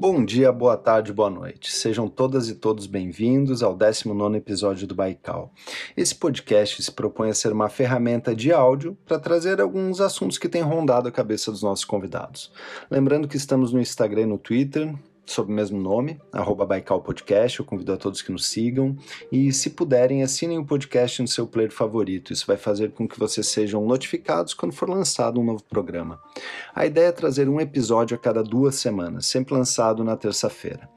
Bom dia, boa tarde, boa noite. Sejam todas e todos bem-vindos ao 19 episódio do Baikal. Esse podcast se propõe a ser uma ferramenta de áudio para trazer alguns assuntos que têm rondado a cabeça dos nossos convidados. Lembrando que estamos no Instagram e no Twitter, sob o mesmo nome, arroba Baikal Podcast. Eu convido a todos que nos sigam. E se puderem, assinem o podcast no seu player favorito. Isso vai fazer com que vocês sejam notificados quando for lançado um novo programa. A ideia é trazer um episódio a cada duas semanas, sempre lançado na terça-feira.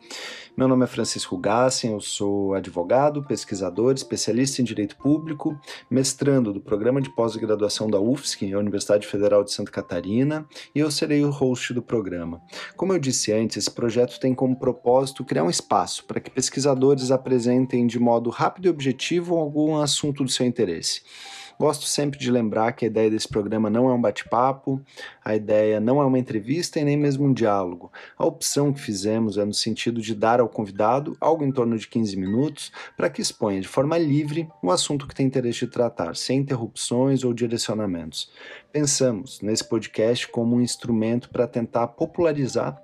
Meu nome é Francisco Gassen, eu sou advogado, pesquisador, especialista em direito público, mestrando do programa de pós-graduação da UFSC, a Universidade Federal de Santa Catarina, e eu serei o host do programa. Como eu disse antes, esse projeto tem como propósito criar um espaço para que pesquisadores apresentem de modo rápido e objetivo algum assunto do seu interesse. Gosto sempre de lembrar que a ideia desse programa não é um bate-papo, a ideia não é uma entrevista e nem mesmo um diálogo. A opção que fizemos é no sentido de dar ao convidado algo em torno de 15 minutos para que exponha de forma livre o assunto que tem interesse de tratar, sem interrupções ou direcionamentos. Pensamos nesse podcast como um instrumento para tentar popularizar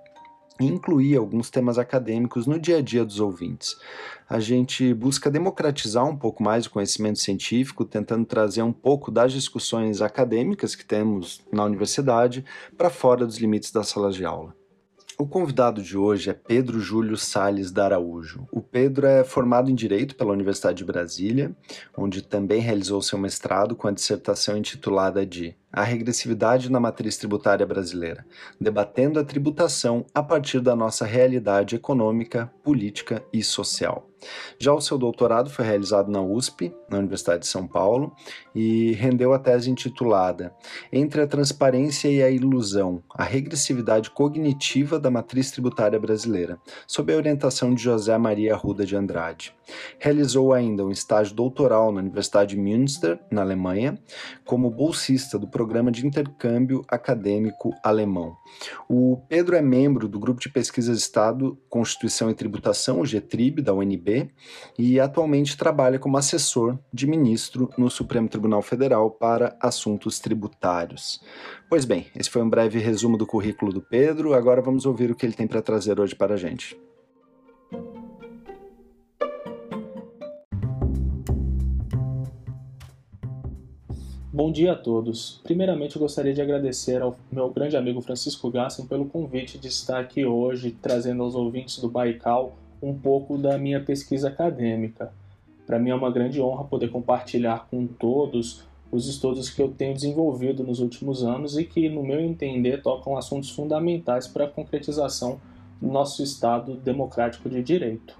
incluir alguns temas acadêmicos no dia a dia dos ouvintes. A gente busca democratizar um pouco mais o conhecimento científico, tentando trazer um pouco das discussões acadêmicas que temos na universidade para fora dos limites da sala de aula. O convidado de hoje é Pedro Júlio Sales da Araújo. O Pedro é formado em Direito pela Universidade de Brasília, onde também realizou seu mestrado com a dissertação intitulada de a regressividade na matriz tributária brasileira, debatendo a tributação a partir da nossa realidade econômica, política e social. Já o seu doutorado foi realizado na USP, na Universidade de São Paulo, e rendeu a tese intitulada Entre a Transparência e a Ilusão: A Regressividade Cognitiva da Matriz Tributária Brasileira, sob a orientação de José Maria Arruda de Andrade. Realizou ainda um estágio doutoral na Universidade de Münster, na Alemanha, como bolsista do Programa de Intercâmbio Acadêmico Alemão. O Pedro é membro do Grupo de Pesquisas Estado, Constituição e Tributação, o GTRIB, da UNB, e atualmente trabalha como assessor de ministro no Supremo Tribunal Federal para assuntos tributários. Pois bem, esse foi um breve resumo do currículo do Pedro, agora vamos ouvir o que ele tem para trazer hoje para a gente. Bom dia a todos. Primeiramente, eu gostaria de agradecer ao meu grande amigo Francisco Gassen pelo convite de estar aqui hoje trazendo aos ouvintes do Baikal um pouco da minha pesquisa acadêmica. Para mim é uma grande honra poder compartilhar com todos os estudos que eu tenho desenvolvido nos últimos anos e que, no meu entender, tocam assuntos fundamentais para a concretização do nosso Estado democrático de direito.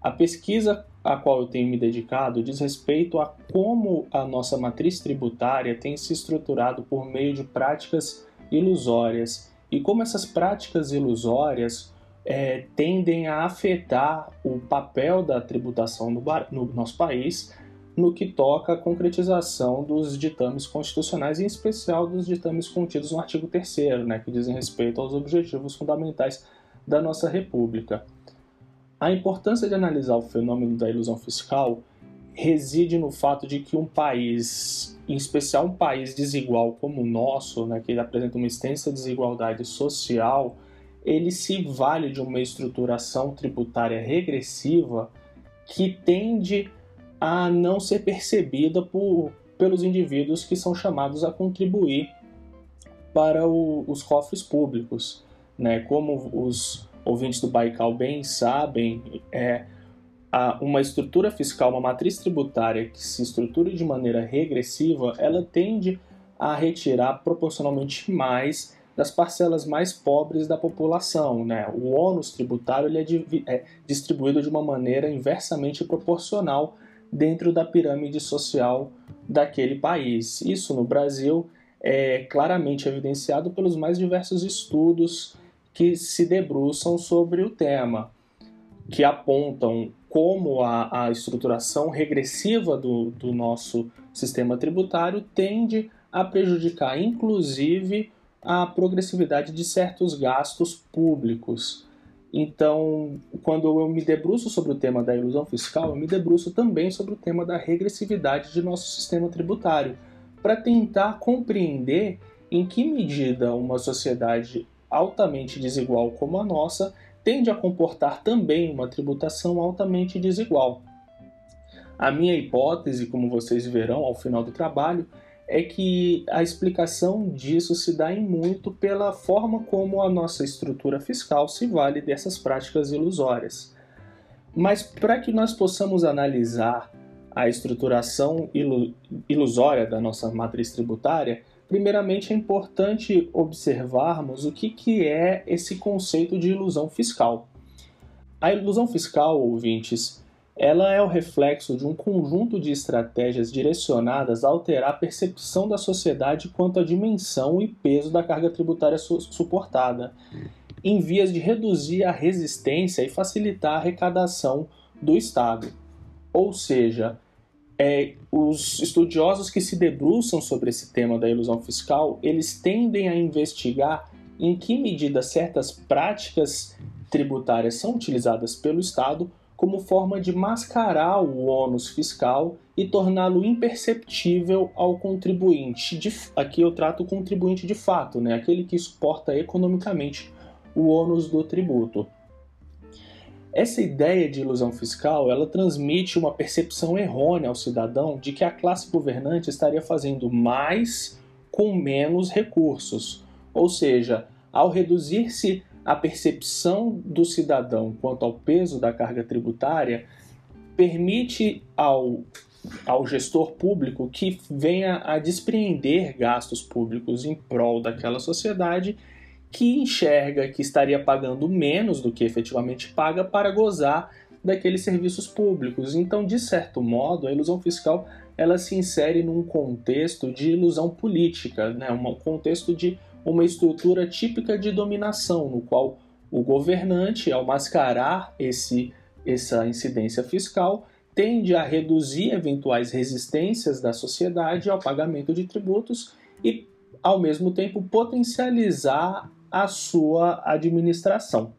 A pesquisa a qual eu tenho me dedicado diz respeito a como a nossa matriz tributária tem se estruturado por meio de práticas ilusórias e como essas práticas ilusórias é, tendem a afetar o papel da tributação no, no nosso país no que toca à concretização dos ditames constitucionais, em especial dos ditames contidos no artigo 3 né, que dizem respeito aos objetivos fundamentais da nossa República. A importância de analisar o fenômeno da ilusão fiscal reside no fato de que um país, em especial um país desigual como o nosso, né, que apresenta uma extensa desigualdade social, ele se vale de uma estruturação tributária regressiva que tende a não ser percebida por, pelos indivíduos que são chamados a contribuir para o, os cofres públicos, né, como os ouvintes do Baikal bem sabem, é uma estrutura fiscal, uma matriz tributária que se estrutura de maneira regressiva, ela tende a retirar proporcionalmente mais das parcelas mais pobres da população. Né? O ônus tributário ele é, é distribuído de uma maneira inversamente proporcional dentro da pirâmide social daquele país. Isso no Brasil é claramente evidenciado pelos mais diversos estudos que se debruçam sobre o tema, que apontam como a, a estruturação regressiva do, do nosso sistema tributário tende a prejudicar, inclusive, a progressividade de certos gastos públicos. Então, quando eu me debruço sobre o tema da ilusão fiscal, eu me debruço também sobre o tema da regressividade de nosso sistema tributário, para tentar compreender em que medida uma sociedade altamente desigual como a nossa tende a comportar também uma tributação altamente desigual. A minha hipótese, como vocês verão ao final do trabalho, é que a explicação disso se dá em muito pela forma como a nossa estrutura fiscal se vale dessas práticas ilusórias. Mas para que nós possamos analisar a estruturação ilusória da nossa matriz tributária, primeiramente é importante observarmos o que, que é esse conceito de ilusão fiscal. A ilusão fiscal, ouvintes, ela é o reflexo de um conjunto de estratégias direcionadas a alterar a percepção da sociedade quanto à dimensão e peso da carga tributária su suportada, em vias de reduzir a resistência e facilitar a arrecadação do Estado. Ou seja, é, os estudiosos que se debruçam sobre esse tema da ilusão fiscal, eles tendem a investigar em que medida certas práticas tributárias são utilizadas pelo Estado como forma de mascarar o ônus fiscal e torná-lo imperceptível ao contribuinte. De, aqui eu trato o contribuinte de fato, né? aquele que suporta economicamente o ônus do tributo. Essa ideia de ilusão fiscal, ela transmite uma percepção errônea ao cidadão de que a classe governante estaria fazendo mais com menos recursos. Ou seja, ao reduzir-se a percepção do cidadão quanto ao peso da carga tributária, permite ao, ao gestor público que venha a despreender gastos públicos em prol daquela sociedade que enxerga que estaria pagando menos do que efetivamente paga para gozar daqueles serviços públicos. Então, de certo modo, a ilusão fiscal ela se insere num contexto de ilusão política, né? um contexto de uma estrutura típica de dominação, no qual o governante, ao mascarar esse, essa incidência fiscal, tende a reduzir eventuais resistências da sociedade ao pagamento de tributos e, ao mesmo tempo, potencializar a sua administração.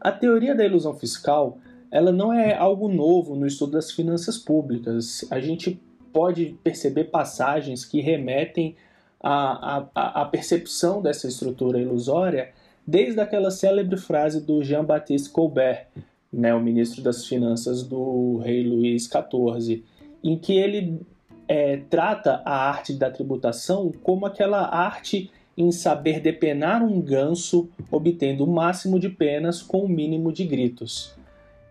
A teoria da ilusão fiscal ela não é algo novo no estudo das finanças públicas. A gente pode perceber passagens que remetem à, à, à percepção dessa estrutura ilusória desde aquela célebre frase do Jean-Baptiste Colbert, né, o ministro das Finanças do rei Luís XIV, em que ele é, trata a arte da tributação como aquela arte em saber depenar um ganso, obtendo o máximo de penas com o mínimo de gritos.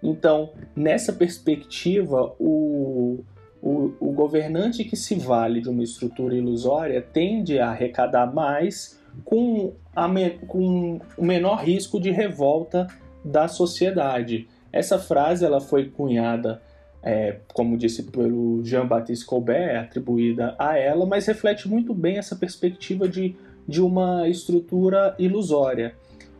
Então, nessa perspectiva, o, o, o, governante que se vale de uma estrutura ilusória tende a arrecadar mais com, a, com o menor risco de revolta da sociedade. Essa frase ela foi cunhada, é, como disse pelo Jean-Baptiste Colbert, atribuída a ela, mas reflete muito bem essa perspectiva de de uma estrutura ilusória.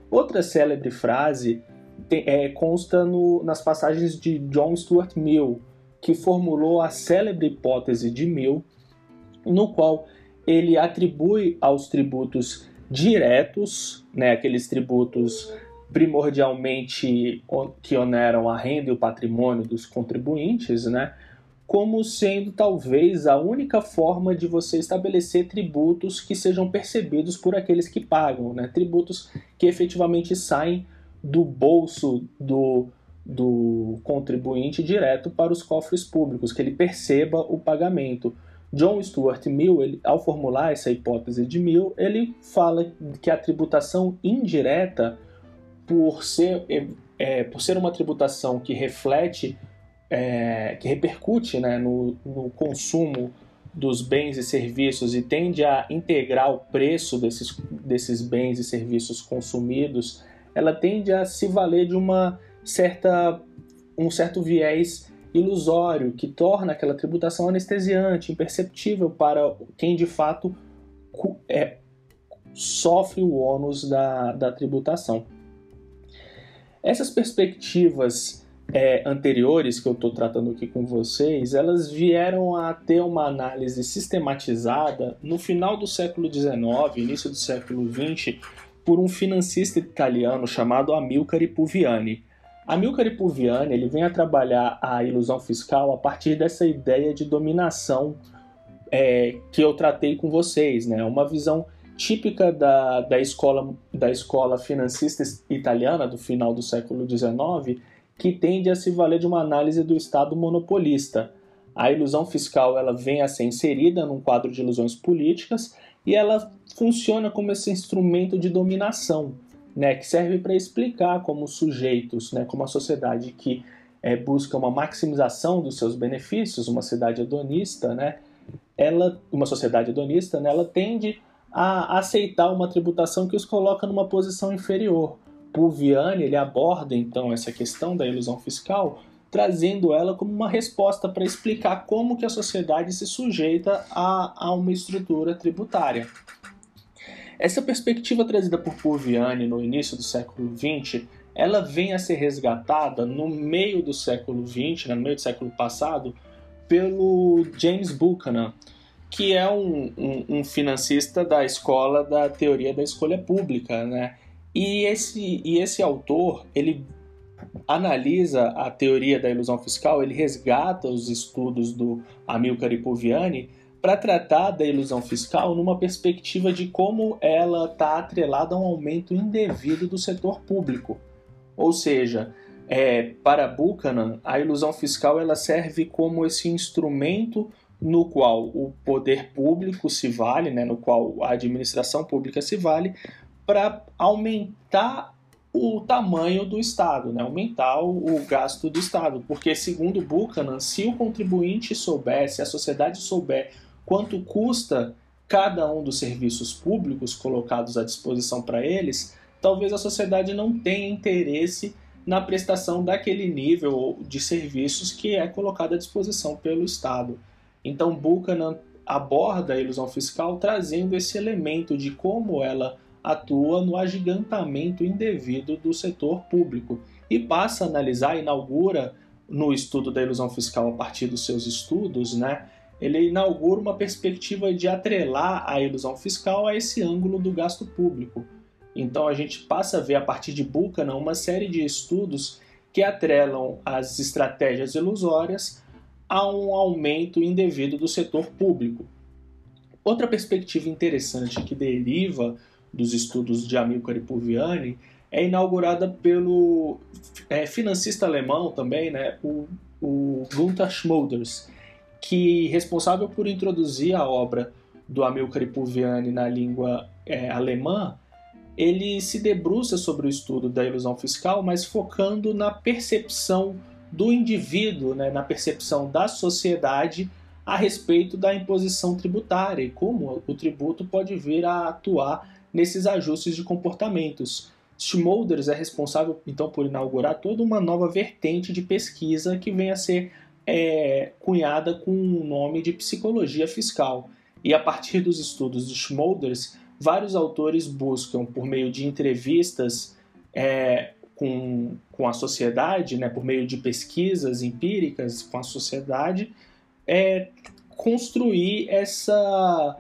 Outra célebre frase tem, é, consta no, nas passagens de John Stuart Mill, que formulou a célebre hipótese de Mill, no qual ele atribui aos tributos diretos, né, aqueles tributos primordialmente que oneram a renda e o patrimônio dos contribuintes, né, como sendo talvez a única forma de você estabelecer tributos que sejam percebidos por aqueles que pagam, né? tributos que efetivamente saem do bolso do, do contribuinte direto para os cofres públicos, que ele perceba o pagamento. John Stuart Mill, ele, ao formular essa hipótese de Mill, ele fala que a tributação indireta, por ser, é, é por ser uma tributação que reflete é, que repercute né, no, no consumo dos bens e serviços e tende a integrar o preço desses, desses bens e serviços consumidos, ela tende a se valer de uma certa, um certo viés ilusório que torna aquela tributação anestesiante, imperceptível para quem de fato é, sofre o ônus da, da tributação. Essas perspectivas é, anteriores que eu estou tratando aqui com vocês, elas vieram a ter uma análise sistematizada no final do século XIX, início do século XX, por um financista italiano chamado Amilcare Puviani. Amilcare Puviani ele vem a trabalhar a ilusão fiscal a partir dessa ideia de dominação é, que eu tratei com vocês, né? uma visão típica da, da, escola, da escola financista italiana do final do século XIX, que tende a se valer de uma análise do Estado monopolista. A ilusão fiscal ela vem a ser inserida num quadro de ilusões políticas e ela funciona como esse instrumento de dominação, né, que serve para explicar como sujeitos, né, como a sociedade que é, busca uma maximização dos seus benefícios, uma cidade hedonista, né, ela, uma sociedade hedonista, né, ela tende a aceitar uma tributação que os coloca numa posição inferior. Pulviani ele aborda então essa questão da ilusão fiscal, trazendo ela como uma resposta para explicar como que a sociedade se sujeita a, a uma estrutura tributária. Essa perspectiva trazida por Pulviani no início do século XX, ela vem a ser resgatada no meio do século XX, né, no meio do século passado, pelo James Buchanan, que é um, um, um, financista da escola da teoria da escolha pública, né? E esse, e esse autor, ele analisa a teoria da ilusão fiscal, ele resgata os estudos do Amilcar Ipoviani para tratar da ilusão fiscal numa perspectiva de como ela está atrelada a um aumento indevido do setor público. Ou seja, é, para Buchanan, a ilusão fiscal ela serve como esse instrumento no qual o poder público se vale, né, no qual a administração pública se vale, para aumentar o tamanho do Estado, né, aumentar o, o gasto do Estado. Porque, segundo Buchanan, se o contribuinte souber, se a sociedade souber quanto custa cada um dos serviços públicos colocados à disposição para eles, talvez a sociedade não tenha interesse na prestação daquele nível de serviços que é colocado à disposição pelo Estado. Então, Buchanan aborda a ilusão fiscal trazendo esse elemento de como ela atua no agigantamento indevido do setor público e passa a analisar, inaugura no estudo da ilusão fiscal a partir dos seus estudos, né? Ele inaugura uma perspectiva de atrelar a ilusão fiscal a esse ângulo do gasto público. Então a gente passa a ver a partir de Buchanan uma série de estudos que atrelam as estratégias ilusórias a um aumento indevido do setor público. Outra perspectiva interessante que deriva dos estudos de Amilcar Pulviani é inaugurada pelo é, financista alemão também, né, o, o Gunther Schmolders, que responsável por introduzir a obra do Amilcar Pulviani na língua é, alemã, ele se debruça sobre o estudo da ilusão fiscal, mas focando na percepção do indivíduo, né, na percepção da sociedade a respeito da imposição tributária e como o tributo pode vir a atuar nesses ajustes de comportamentos. Schmolders é responsável então por inaugurar toda uma nova vertente de pesquisa que vem a ser é, cunhada com o nome de psicologia fiscal. E a partir dos estudos de Schmolders, vários autores buscam, por meio de entrevistas é, com, com a sociedade, né, por meio de pesquisas empíricas com a sociedade, é construir essa,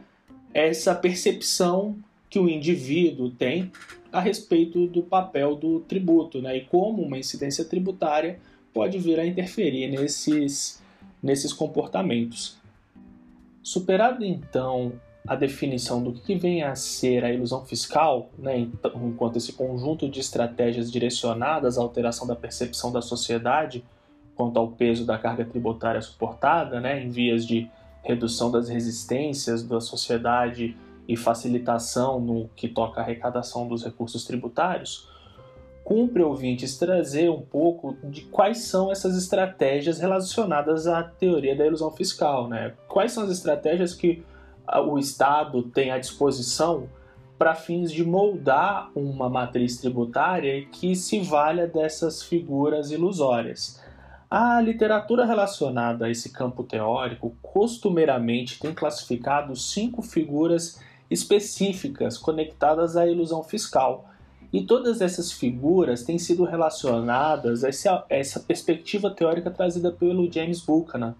essa percepção que o indivíduo tem a respeito do papel do tributo né, e como uma incidência tributária pode vir a interferir nesses, nesses comportamentos. Superado então a definição do que vem a ser a ilusão fiscal, né, enquanto esse conjunto de estratégias direcionadas à alteração da percepção da sociedade quanto ao peso da carga tributária suportada, né, em vias de redução das resistências da sociedade e facilitação no que toca à arrecadação dos recursos tributários, cumpre ouvintes trazer um pouco de quais são essas estratégias relacionadas à teoria da ilusão fiscal, né? Quais são as estratégias que o Estado tem à disposição para fins de moldar uma matriz tributária que se valha dessas figuras ilusórias. A literatura relacionada a esse campo teórico costumeiramente tem classificado cinco figuras específicas conectadas à ilusão fiscal. E todas essas figuras têm sido relacionadas a essa perspectiva teórica trazida pelo James Buchanan,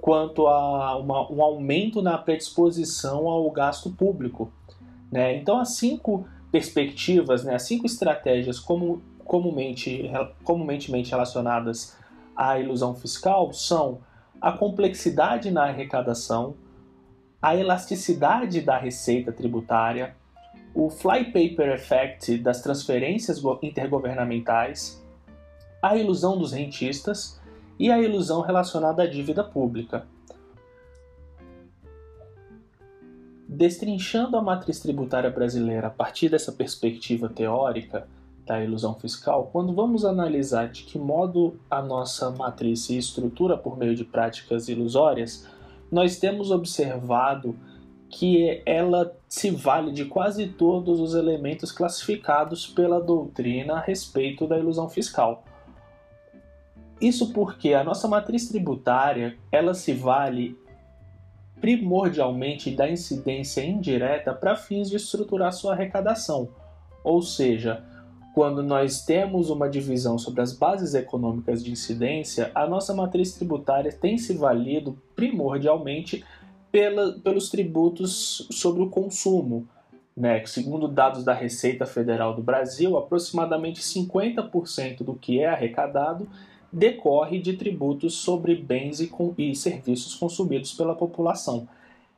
quanto a uma, um aumento na predisposição ao gasto público. Né? Então, as cinco perspectivas, né, as cinco estratégias como, comumente, comumente relacionadas à ilusão fiscal são a complexidade na arrecadação, a elasticidade da receita tributária, o flypaper effect das transferências intergovernamentais, a ilusão dos rentistas e a ilusão relacionada à dívida pública. Destrinchando a matriz tributária brasileira a partir dessa perspectiva teórica da ilusão fiscal, quando vamos analisar de que modo a nossa matriz se estrutura por meio de práticas ilusórias, nós temos observado que ela se vale de quase todos os elementos classificados pela doutrina a respeito da ilusão fiscal. Isso porque a nossa matriz tributária, ela se vale primordialmente da incidência indireta para fins de estruturar sua arrecadação. Ou seja, quando nós temos uma divisão sobre as bases econômicas de incidência, a nossa matriz tributária tem se valido primordialmente pela, pelos tributos sobre o consumo. Né? Segundo dados da Receita Federal do Brasil, aproximadamente 50% do que é arrecadado decorre de tributos sobre bens e, e serviços consumidos pela população.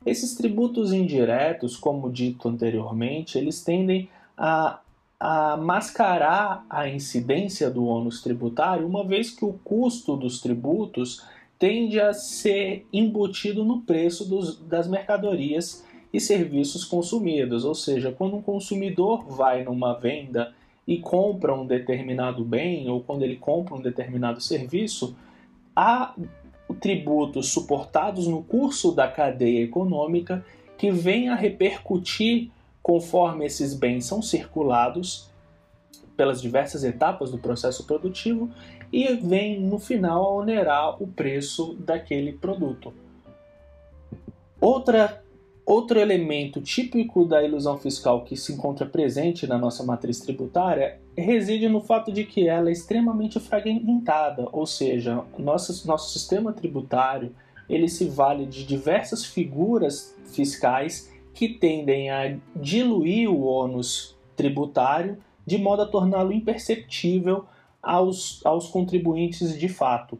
Esses tributos indiretos, como dito anteriormente, eles tendem a, a mascarar a incidência do ônus tributário, uma vez que o custo dos tributos tende a ser embutido no preço dos, das mercadorias e serviços consumidos. Ou seja, quando um consumidor vai numa venda e compra um determinado bem ou quando ele compra um determinado serviço, há tributos suportados no curso da cadeia econômica que vêm a repercutir conforme esses bens são circulados pelas diversas etapas do processo produtivo e vem no final a onerar o preço daquele produto. Outra, outro elemento típico da ilusão fiscal que se encontra presente na nossa matriz tributária reside no fato de que ela é extremamente fragmentada, ou seja, nosso, nosso sistema tributário ele se vale de diversas figuras fiscais que tendem a diluir o ônus tributário de modo a torná-lo imperceptível aos, aos contribuintes de fato.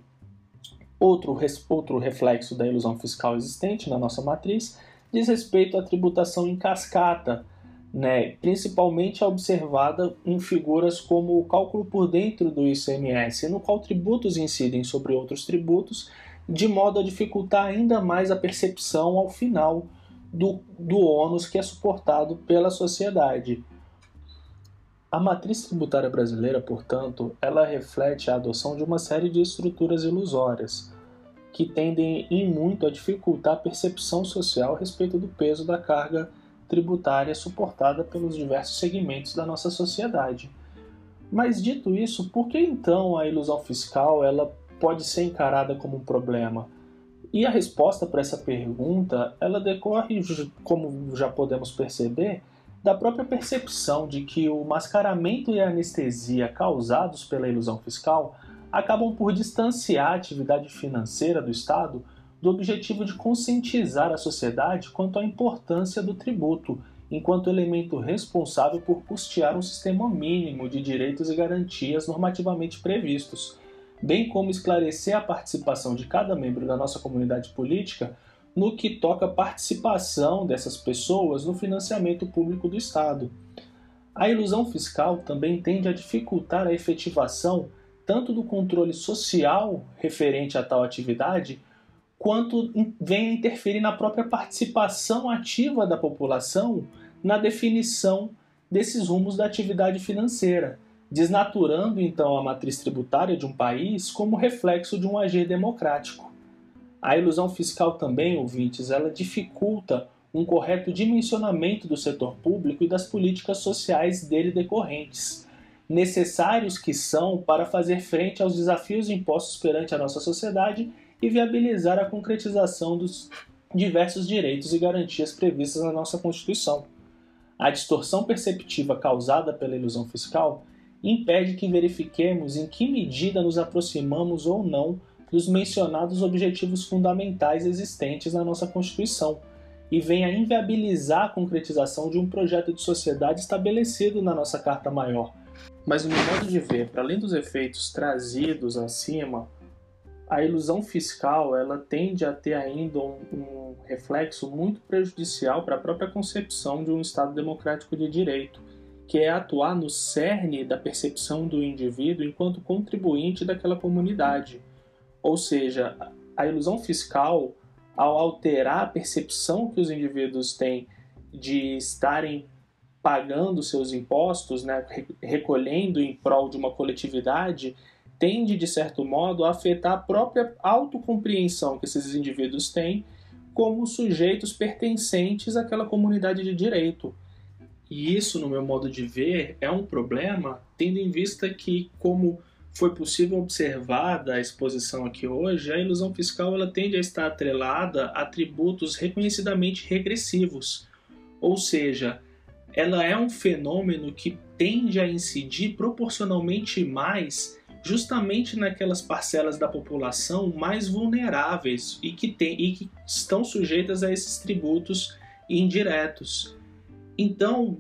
Outro, outro reflexo da ilusão fiscal existente na nossa matriz diz respeito à tributação em cascata, né, principalmente observada em figuras como o cálculo por dentro do ICMS, no qual tributos incidem sobre outros tributos, de modo a dificultar ainda mais a percepção ao final do, do ônus que é suportado pela sociedade. A matriz tributária brasileira, portanto, ela reflete a adoção de uma série de estruturas ilusórias, que tendem em muito a dificultar a percepção social a respeito do peso da carga tributária suportada pelos diversos segmentos da nossa sociedade. Mas dito isso, por que então a ilusão fiscal ela pode ser encarada como um problema? E a resposta para essa pergunta, ela decorre, como já podemos perceber, da própria percepção de que o mascaramento e a anestesia causados pela ilusão fiscal acabam por distanciar a atividade financeira do Estado do objetivo de conscientizar a sociedade quanto à importância do tributo, enquanto elemento responsável por custear um sistema mínimo de direitos e garantias normativamente previstos, bem como esclarecer a participação de cada membro da nossa comunidade política no que toca a participação dessas pessoas no financiamento público do Estado. A ilusão fiscal também tende a dificultar a efetivação tanto do controle social referente a tal atividade, quanto vem a interferir na própria participação ativa da população na definição desses rumos da atividade financeira, desnaturando então a matriz tributária de um país como reflexo de um agir democrático. A ilusão fiscal também, ouvintes, ela dificulta um correto dimensionamento do setor público e das políticas sociais dele decorrentes, necessários que são para fazer frente aos desafios impostos perante a nossa sociedade e viabilizar a concretização dos diversos direitos e garantias previstas na nossa Constituição. A distorção perceptiva causada pela ilusão fiscal impede que verifiquemos em que medida nos aproximamos ou não dos mencionados objetivos fundamentais existentes na nossa Constituição e vem a inviabilizar a concretização de um projeto de sociedade estabelecido na nossa Carta Maior. Mas, no meu modo de ver, para além dos efeitos trazidos acima, a ilusão fiscal ela tende a ter ainda um, um reflexo muito prejudicial para a própria concepção de um Estado democrático de direito, que é atuar no cerne da percepção do indivíduo enquanto contribuinte daquela comunidade. Ou seja, a ilusão fiscal, ao alterar a percepção que os indivíduos têm de estarem pagando seus impostos, né, recolhendo em prol de uma coletividade, tende, de certo modo, a afetar a própria autocompreensão que esses indivíduos têm como sujeitos pertencentes àquela comunidade de direito. E isso, no meu modo de ver, é um problema, tendo em vista que, como foi possível observar da exposição aqui hoje, a ilusão fiscal ela tende a estar atrelada a atributos reconhecidamente regressivos, ou seja, ela é um fenômeno que tende a incidir proporcionalmente mais justamente naquelas parcelas da população mais vulneráveis e que, tem, e que estão sujeitas a esses tributos indiretos. Então,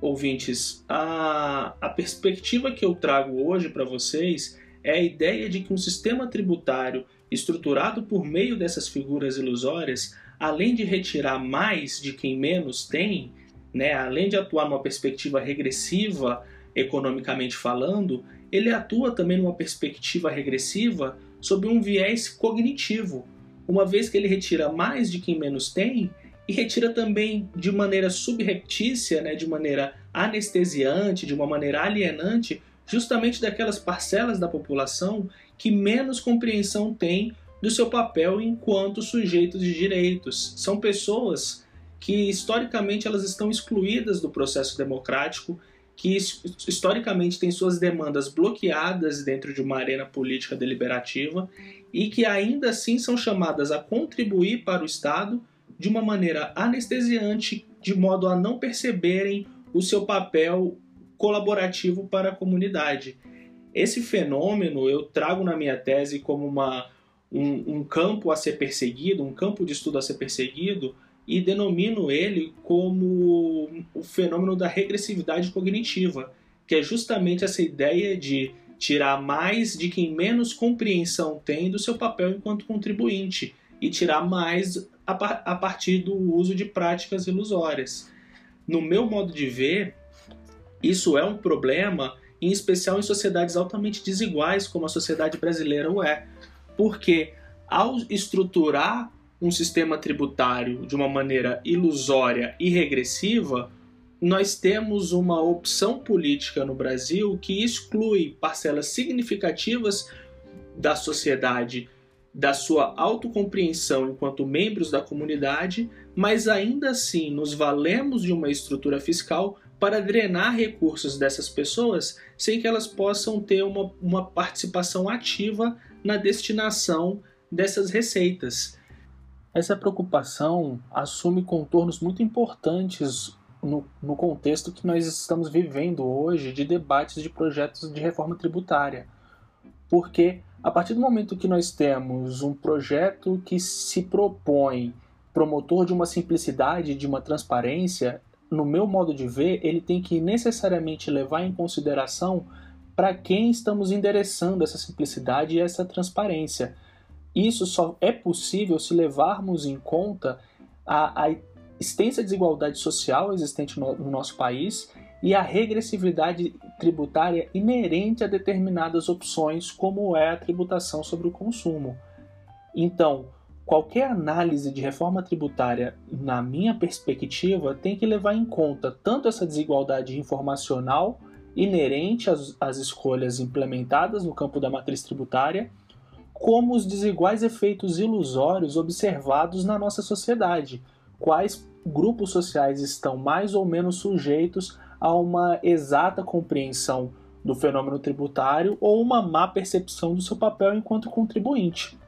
ouvintes, a, a perspectiva que eu trago hoje para vocês é a ideia de que um sistema tributário estruturado por meio dessas figuras ilusórias, além de retirar mais de quem menos tem, né, além de atuar numa perspectiva regressiva economicamente falando, ele atua também numa perspectiva regressiva sob um viés cognitivo, uma vez que ele retira mais de quem menos tem e retira também de maneira subreptícia, né, de maneira anestesiante, de uma maneira alienante, justamente daquelas parcelas da população que menos compreensão têm do seu papel enquanto sujeitos de direitos. São pessoas que historicamente elas estão excluídas do processo democrático que historicamente tem suas demandas bloqueadas dentro de uma arena política deliberativa e que ainda assim são chamadas a contribuir para o Estado de uma maneira anestesiante, de modo a não perceberem o seu papel colaborativo para a comunidade. Esse fenômeno eu trago na minha tese como uma, um, um campo a ser perseguido, um campo de estudo a ser perseguido, e denomino ele como o fenômeno da regressividade cognitiva, que é justamente essa ideia de tirar mais de quem menos compreensão tem do seu papel enquanto contribuinte e tirar mais a, a partir do uso de práticas ilusórias. No meu modo de ver, isso é um problema, em especial em sociedades altamente desiguais, como a sociedade brasileira o é, porque ao estruturar um sistema tributário de uma maneira ilusória e regressiva, nós temos uma opção política no Brasil que exclui parcelas significativas da sociedade da sua autocompreensão enquanto membros da comunidade, mas ainda assim nos valemos de uma estrutura fiscal para drenar recursos dessas pessoas sem que elas possam ter uma, uma participação ativa na destinação dessas receitas. Essa preocupação assume contornos muito importantes no, no, contexto que nós estamos vivendo hoje de debates de projetos de reforma tributária. Porque a partir do momento que nós temos um projeto que se propõe promotor de uma simplicidade, de uma transparência, no meu modo de ver, ele tem que necessariamente levar em consideração para quem estamos endereçando essa simplicidade e essa transparência. Isso só é possível se levarmos em conta a, a extensa desigualdade social existente no, no nosso país e a regressividade tributária inerente a determinadas opções, como é a tributação sobre o consumo. Então, qualquer análise de reforma tributária, na minha perspectiva, tem que levar em conta tanto essa desigualdade informacional inerente às, às escolhas implementadas no campo da matriz tributária como os desiguais efeitos ilusórios observados na nossa sociedade, quais grupos sociais estão mais ou menos sujeitos a uma exata compreensão do fenômeno tributário ou uma má percepção do seu papel enquanto contribuinte.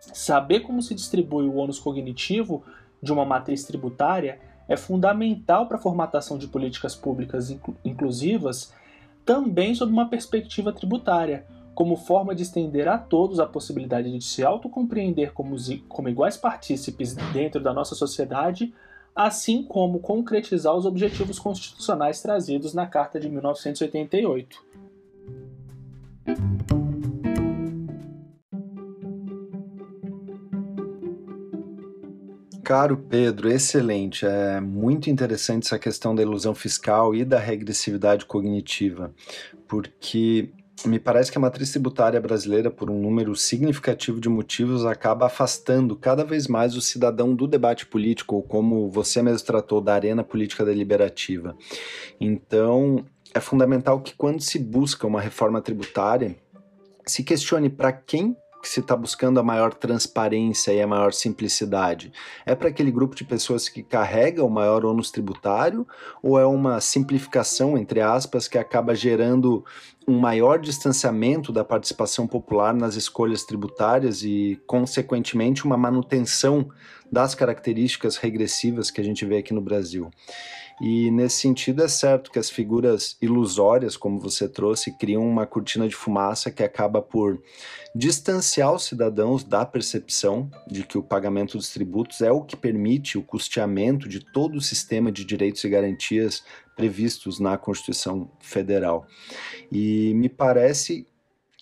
Saber como se distribui o ônus cognitivo de uma matriz tributária é fundamental para a formatação de políticas públicas inclusivas, também sob uma perspectiva tributária, como forma de estender a todos a possibilidade de se autocompreender como, como iguais partícipes dentro da nossa sociedade, assim como concretizar os objetivos constitucionais trazidos na Carta de 1988. Caro Pedro, excelente. É muito interessante essa questão da ilusão fiscal e da regressividade cognitiva, porque me parece que a matriz tributária brasileira, por um número significativo de motivos, acaba afastando cada vez mais o cidadão do debate político, ou como você mesmo tratou, da arena política deliberativa. Então, é fundamental que quando se busca uma reforma tributária, se questione para quem que se está buscando a maior transparência e a maior simplicidade? É para aquele grupo de pessoas que carrega o maior ônus tributário ou é uma simplificação, entre aspas, que acaba gerando um maior distanciamento da participação popular nas escolhas tributárias e, consequentemente, uma manutenção das características regressivas que a gente vê aqui no Brasil? E nesse sentido é certo que as figuras ilusórias, como você trouxe, criam uma cortina de fumaça que acaba por distanciar os cidadãos da percepção de que o pagamento dos tributos é o que permite o custeamento de todo o sistema de direitos e garantias previstos na Constituição Federal. E me parece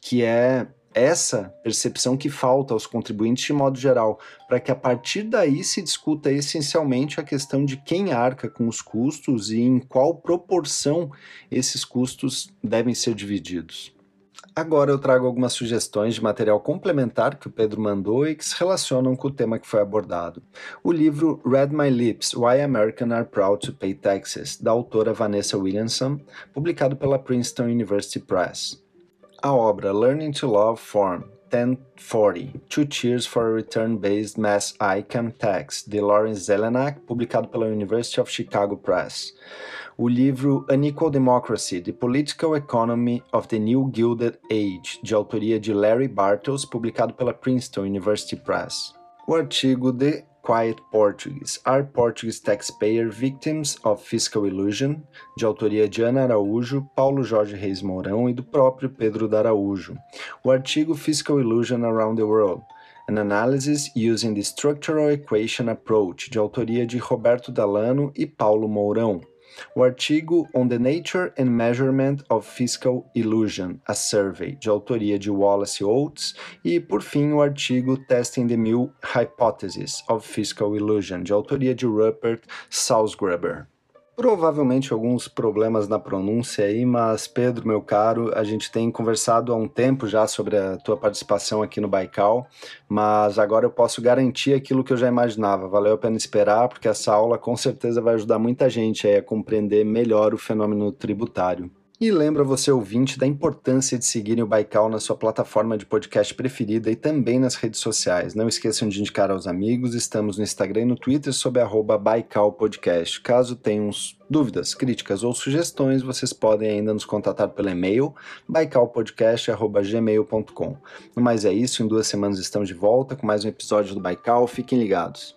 que é essa percepção que falta aos contribuintes de modo geral, para que a partir daí se discuta essencialmente a questão de quem arca com os custos e em qual proporção esses custos devem ser divididos. Agora eu trago algumas sugestões de material complementar que o Pedro mandou e que se relacionam com o tema que foi abordado. O livro Read My Lips: Why Americans Are Proud to Pay Taxes, da autora Vanessa Williamson, publicado pela Princeton University Press. A obra Learning to Love Form 1040 Two Cheers for a Return-Based Mass Income Tax, de Lawrence Zelenak, publicado pela University of Chicago Press. O livro Unequal Democracy, The Political Economy of the New Gilded Age, de autoria de Larry Bartels, publicado pela Princeton University Press. O artigo de Quiet Portuguese: Are Portuguese Taxpayer Victims of Fiscal Illusion? de autoria de Ana Araújo, Paulo Jorge Reis Mourão e do próprio Pedro D'Araújo. O artigo Fiscal Illusion Around the World. An Analysis Using the Structural Equation Approach, de autoria de Roberto Dalano e Paulo Mourão o artigo On the Nature and Measurement of Fiscal Illusion, a Survey, de autoria de Wallace Oates, e, por fim, o artigo Testing the Mill Hypothesis of Fiscal Illusion, de autoria de Rupert Salzgruber. Provavelmente alguns problemas na pronúncia aí, mas Pedro, meu caro, a gente tem conversado há um tempo já sobre a tua participação aqui no Baikal, mas agora eu posso garantir aquilo que eu já imaginava. Valeu a pena esperar, porque essa aula com certeza vai ajudar muita gente a compreender melhor o fenômeno tributário. E lembra você, ouvinte, da importância de seguirem o Baikal na sua plataforma de podcast preferida e também nas redes sociais. Não esqueçam de indicar aos amigos, estamos no Instagram e no Twitter sob arroba Baikal Podcast. Caso tenham dúvidas, críticas ou sugestões, vocês podem ainda nos contatar pelo e-mail baikalpodcast.gmail.com. No mais é isso, em duas semanas estamos de volta com mais um episódio do Baikal, fiquem ligados.